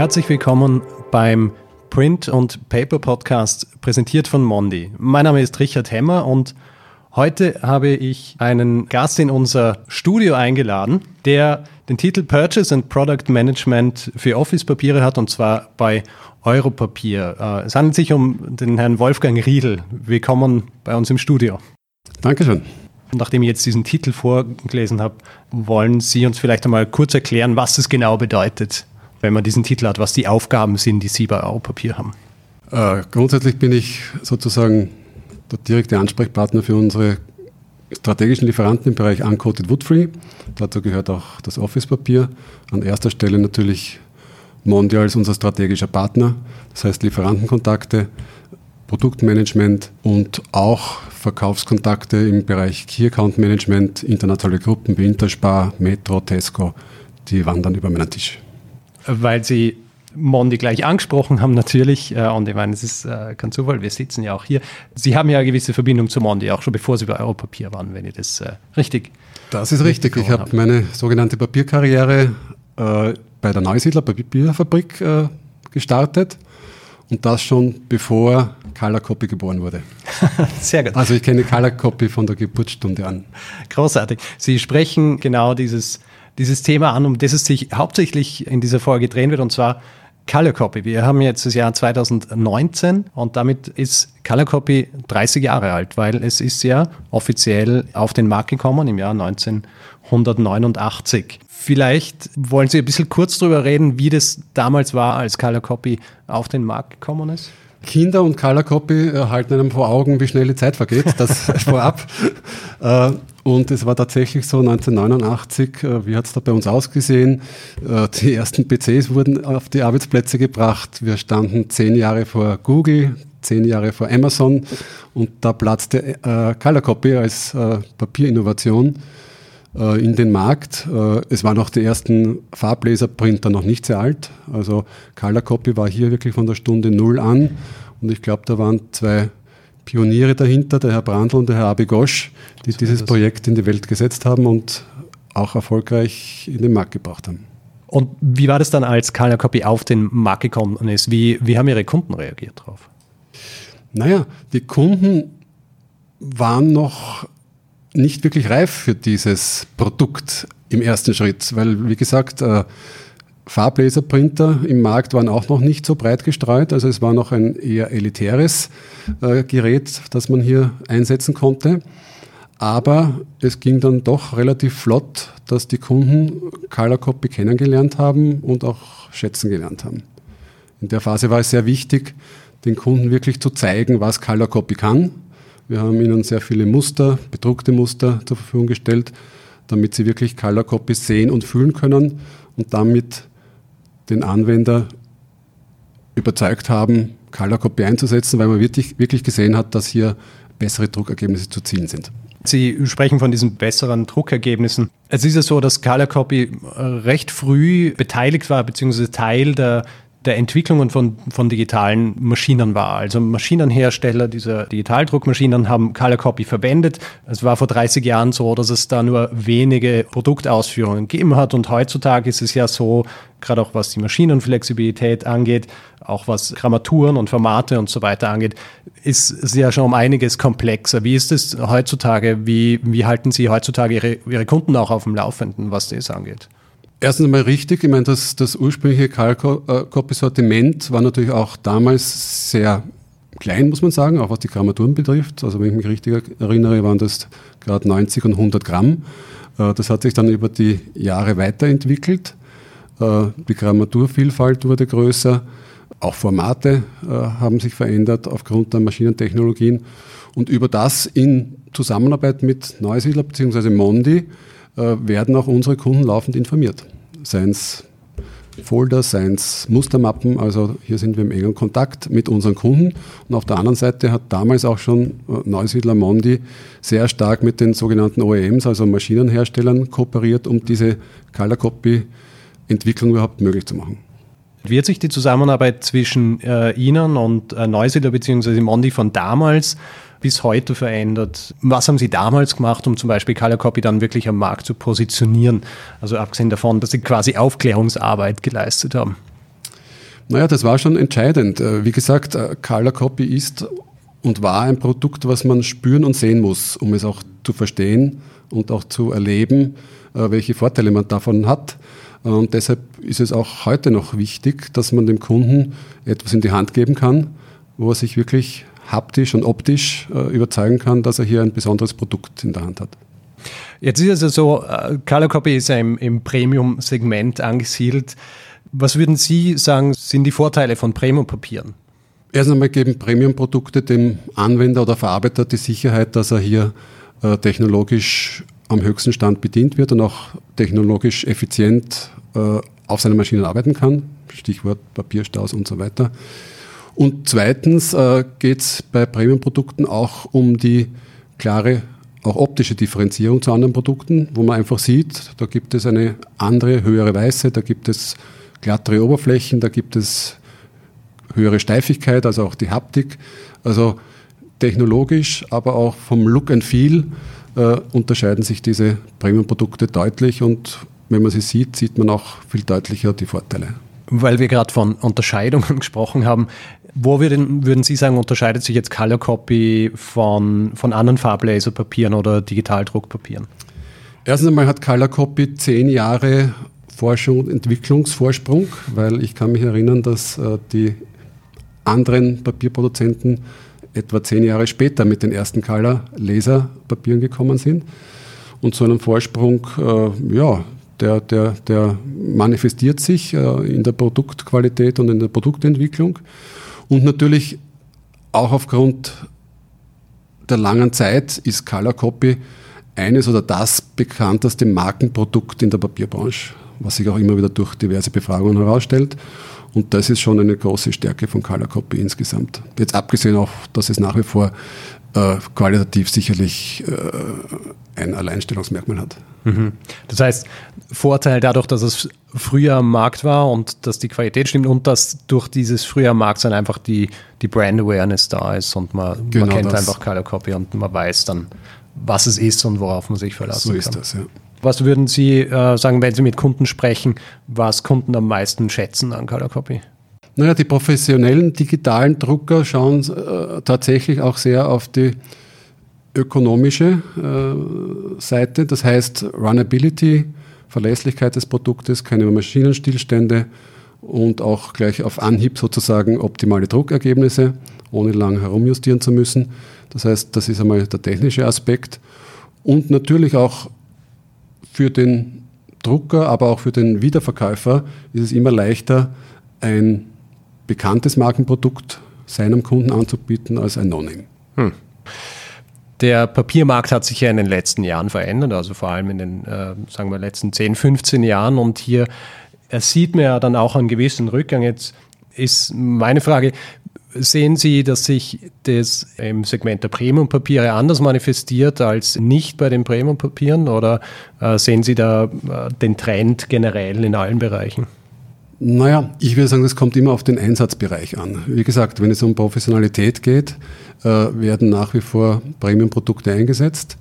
Herzlich willkommen beim Print und Paper Podcast, präsentiert von Mondi. Mein Name ist Richard Hemmer und heute habe ich einen Gast in unser Studio eingeladen, der den Titel Purchase and Product Management für Office-Papiere hat und zwar bei Europapier. Äh, es handelt sich um den Herrn Wolfgang Riedel. Willkommen bei uns im Studio. Dankeschön. Nachdem ich jetzt diesen Titel vorgelesen habe, wollen Sie uns vielleicht einmal kurz erklären, was es genau bedeutet, wenn man diesen Titel hat, was die Aufgaben sind, die Sie bei Europapier haben. Äh, grundsätzlich bin ich sozusagen der direkte Ansprechpartner für unsere strategischen Lieferanten im Bereich Uncoated Woodfree. Dazu gehört auch das Office-Papier. An erster Stelle natürlich Mondial als unser strategischer Partner, das heißt Lieferantenkontakte, Produktmanagement und auch Verkaufskontakte im Bereich Key Account Management, internationale Gruppen wie Interspar, Metro, Tesco, die wandern über meinen Tisch. Weil Sie Mondi gleich angesprochen haben, natürlich, äh, und ich meine, es ist äh, kein Zufall, wir sitzen ja auch hier. Sie haben ja eine gewisse Verbindung zu Mondi, auch schon bevor Sie bei Europapier waren, wenn ich das äh, richtig. Das ist richtig. Ich habe meine sogenannte Papierkarriere äh, bei der Neusiedler Papierfabrik äh, gestartet und das schon bevor Color Copy geboren wurde. Sehr gut. Also ich kenne Color Copy von der Geburtsstunde an. Großartig. Sie sprechen genau dieses, dieses Thema an, um das es sich hauptsächlich in dieser Folge drehen wird, und zwar Color Copy. Wir haben jetzt das Jahr 2019 und damit ist Color Copy 30 Jahre alt, weil es ist ja offiziell auf den Markt gekommen im Jahr 1989. Vielleicht wollen Sie ein bisschen kurz darüber reden, wie das damals war, als Color Copy auf den Markt gekommen ist? Kinder und Color Copy halten einem vor Augen, wie schnell die Zeit vergeht, das vorab. Äh, und es war tatsächlich so 1989, äh, wie hat es da bei uns ausgesehen? Äh, die ersten PCs wurden auf die Arbeitsplätze gebracht. Wir standen zehn Jahre vor Google, zehn Jahre vor Amazon und da platzte Color Copy als Papierinnovation äh, in den Markt. Äh, es waren auch die ersten Farblaserprinter noch nicht sehr alt. Also Color Copy war hier wirklich von der Stunde Null an. Und ich glaube, da waren zwei Pioniere dahinter, der Herr Brandl und der Herr Abigosch, die so dieses Projekt in die Welt gesetzt haben und auch erfolgreich in den Markt gebracht haben. Und wie war das dann, als Color Copy auf den Markt gekommen ist? Wie, wie haben Ihre Kunden reagiert darauf? Naja, die Kunden waren noch nicht wirklich reif für dieses Produkt im ersten Schritt, weil, wie gesagt, Farblaserprinter im Markt waren auch noch nicht so breit gestreut. Also es war noch ein eher elitäres äh, Gerät, das man hier einsetzen konnte. Aber es ging dann doch relativ flott, dass die Kunden Color Copy kennengelernt haben und auch schätzen gelernt haben. In der Phase war es sehr wichtig, den Kunden wirklich zu zeigen, was Color Copy kann wir haben ihnen sehr viele Muster, bedruckte Muster zur Verfügung gestellt, damit sie wirklich Color Copies sehen und fühlen können und damit den Anwender überzeugt haben, Color Copy einzusetzen, weil man wirklich, wirklich gesehen hat, dass hier bessere Druckergebnisse zu zielen sind. Sie sprechen von diesen besseren Druckergebnissen. Es ist ja so, dass Color Copy recht früh beteiligt war, beziehungsweise Teil der der Entwicklungen von, von digitalen Maschinen war. Also Maschinenhersteller dieser Digitaldruckmaschinen haben Color Copy verwendet. Es war vor 30 Jahren so, dass es da nur wenige Produktausführungen gegeben hat und heutzutage ist es ja so, gerade auch was die Maschinenflexibilität angeht, auch was Grammaturen und Formate und so weiter angeht, ist es ja schon um einiges komplexer. Wie ist es heutzutage? Wie, wie halten Sie heutzutage Ihre, Ihre Kunden auch auf dem Laufenden, was das angeht? Erstens einmal richtig. Ich meine, das, das ursprüngliche Copy-Sortiment war natürlich auch damals sehr klein, muss man sagen, auch was die Grammaturen betrifft. Also wenn ich mich richtig erinnere, waren das gerade 90 und 100 Gramm. Äh, das hat sich dann über die Jahre weiterentwickelt. Äh, die Grammaturvielfalt wurde größer. Auch Formate äh, haben sich verändert aufgrund der Maschinentechnologien. Und über das in Zusammenarbeit mit Neusiedler bzw. Mondi werden auch unsere Kunden laufend informiert. Seien es Folder, seien es Mustermappen, also hier sind wir im engen Kontakt mit unseren Kunden. Und auf der anderen Seite hat damals auch schon äh, Neusiedler Mondi sehr stark mit den sogenannten OEMs, also Maschinenherstellern, kooperiert, um diese Color Copy Entwicklung überhaupt möglich zu machen. Wird sich die Zusammenarbeit zwischen äh, Ihnen und äh, Neusiedler bzw. Mondi von damals bis heute verändert? Was haben Sie damals gemacht, um zum Beispiel Color Copy dann wirklich am Markt zu positionieren? Also abgesehen davon, dass Sie quasi Aufklärungsarbeit geleistet haben. Naja, das war schon entscheidend. Äh, wie gesagt, äh, Color Copy ist und war ein Produkt, was man spüren und sehen muss, um es auch zu verstehen und auch zu erleben, äh, welche Vorteile man davon hat. Und deshalb ist es auch heute noch wichtig, dass man dem Kunden etwas in die Hand geben kann, wo er sich wirklich haptisch und optisch überzeugen kann, dass er hier ein besonderes Produkt in der Hand hat. Jetzt ist es ja so, Color Copy ist ja im, im Premium-Segment angesiedelt. Was würden Sie sagen, sind die Vorteile von Premium-Papieren? Erst einmal geben Premium-Produkte dem Anwender oder Verarbeiter die Sicherheit, dass er hier äh, technologisch am höchsten Stand bedient wird und auch technologisch effizient äh, auf seiner Maschine arbeiten kann. Stichwort Papierstaus und so weiter. Und zweitens äh, geht es bei Premium-Produkten auch um die klare, auch optische Differenzierung zu anderen Produkten, wo man einfach sieht, da gibt es eine andere, höhere Weiße, da gibt es glattere Oberflächen, da gibt es höhere Steifigkeit, also auch die Haptik. Also technologisch, aber auch vom Look and Feel äh, unterscheiden sich diese Premium-Produkte deutlich und wenn man sie sieht, sieht man auch viel deutlicher die Vorteile. Weil wir gerade von Unterscheidungen gesprochen haben, wo würden, würden Sie sagen, unterscheidet sich jetzt Color Copy von, von anderen Farblaserpapieren oder Digitaldruckpapieren? Erstens einmal hat Color Copy zehn Jahre Forschung und Entwicklungsvorsprung, weil ich kann mich erinnern, dass äh, die anderen Papierproduzenten etwa zehn Jahre später mit den ersten Color-Laserpapieren gekommen sind. Und so einen Vorsprung, äh, ja, der, der, der manifestiert sich äh, in der Produktqualität und in der Produktentwicklung. Und natürlich auch aufgrund der langen Zeit ist Color Copy eines oder das bekannteste Markenprodukt in der Papierbranche was sich auch immer wieder durch diverse Befragungen herausstellt. Und das ist schon eine große Stärke von Color Copy insgesamt. Jetzt abgesehen auch, dass es nach wie vor äh, qualitativ sicherlich äh, ein Alleinstellungsmerkmal hat. Mhm. Das heißt, Vorteil dadurch, dass es früher am Markt war und dass die Qualität stimmt und dass durch dieses früher Markt sein einfach die, die Brand Awareness da ist und man, genau man kennt das. einfach Color Copy und man weiß dann, was es ist und worauf man sich verlassen kann. So ist das, ja. Was würden Sie äh, sagen, wenn Sie mit Kunden sprechen, was Kunden am meisten schätzen an Color Copy? Naja, die professionellen digitalen Drucker schauen äh, tatsächlich auch sehr auf die ökonomische äh, Seite, das heißt Runability, Verlässlichkeit des Produktes, keine Maschinenstillstände und auch gleich auf Anhieb sozusagen optimale Druckergebnisse, ohne lang herumjustieren zu müssen. Das heißt, das ist einmal der technische Aspekt und natürlich auch für den Drucker, aber auch für den Wiederverkäufer ist es immer leichter, ein bekanntes Markenprodukt seinem Kunden anzubieten als ein No-Name. Hm. Der Papiermarkt hat sich ja in den letzten Jahren verändert, also vor allem in den, äh, sagen wir, letzten 10, 15 Jahren. Und hier sieht man ja dann auch einen gewissen Rückgang. Jetzt ist meine Frage, Sehen Sie, dass sich das im Segment der Premium-Papiere anders manifestiert als nicht bei den Premium-Papieren oder äh, sehen Sie da äh, den Trend generell in allen Bereichen? Naja, ich würde sagen, das kommt immer auf den Einsatzbereich an. Wie gesagt, wenn es um Professionalität geht, äh, werden nach wie vor Premium-Produkte eingesetzt.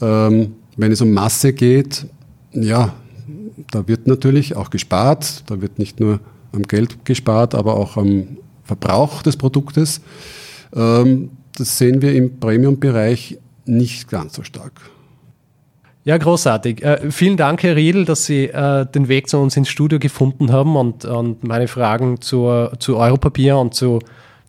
Ähm, wenn es um Masse geht, ja, da wird natürlich auch gespart. Da wird nicht nur am Geld gespart, aber auch am Verbrauch des Produktes. Ähm, das sehen wir im Premium-Bereich nicht ganz so stark. Ja, großartig. Äh, vielen Dank, Herr Riedl, dass Sie äh, den Weg zu uns ins Studio gefunden haben und, und meine Fragen zur, zu Europapier und zu,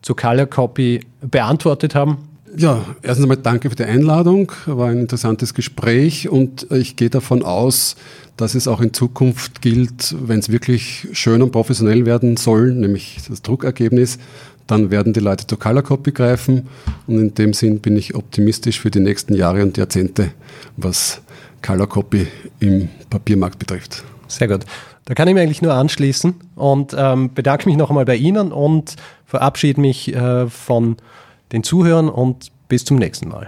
zu Color Copy beantwortet haben. Ja, erstens einmal danke für die Einladung. War ein interessantes Gespräch und ich gehe davon aus, dass es auch in Zukunft gilt, wenn es wirklich schön und professionell werden soll, nämlich das Druckergebnis, dann werden die Leute zur Color Copy greifen und in dem Sinn bin ich optimistisch für die nächsten Jahre und Jahrzehnte, was Color Copy im Papiermarkt betrifft. Sehr gut. Da kann ich mich eigentlich nur anschließen und ähm, bedanke mich noch einmal bei Ihnen und verabschiede mich äh, von den Zuhörern und bis zum nächsten Mal.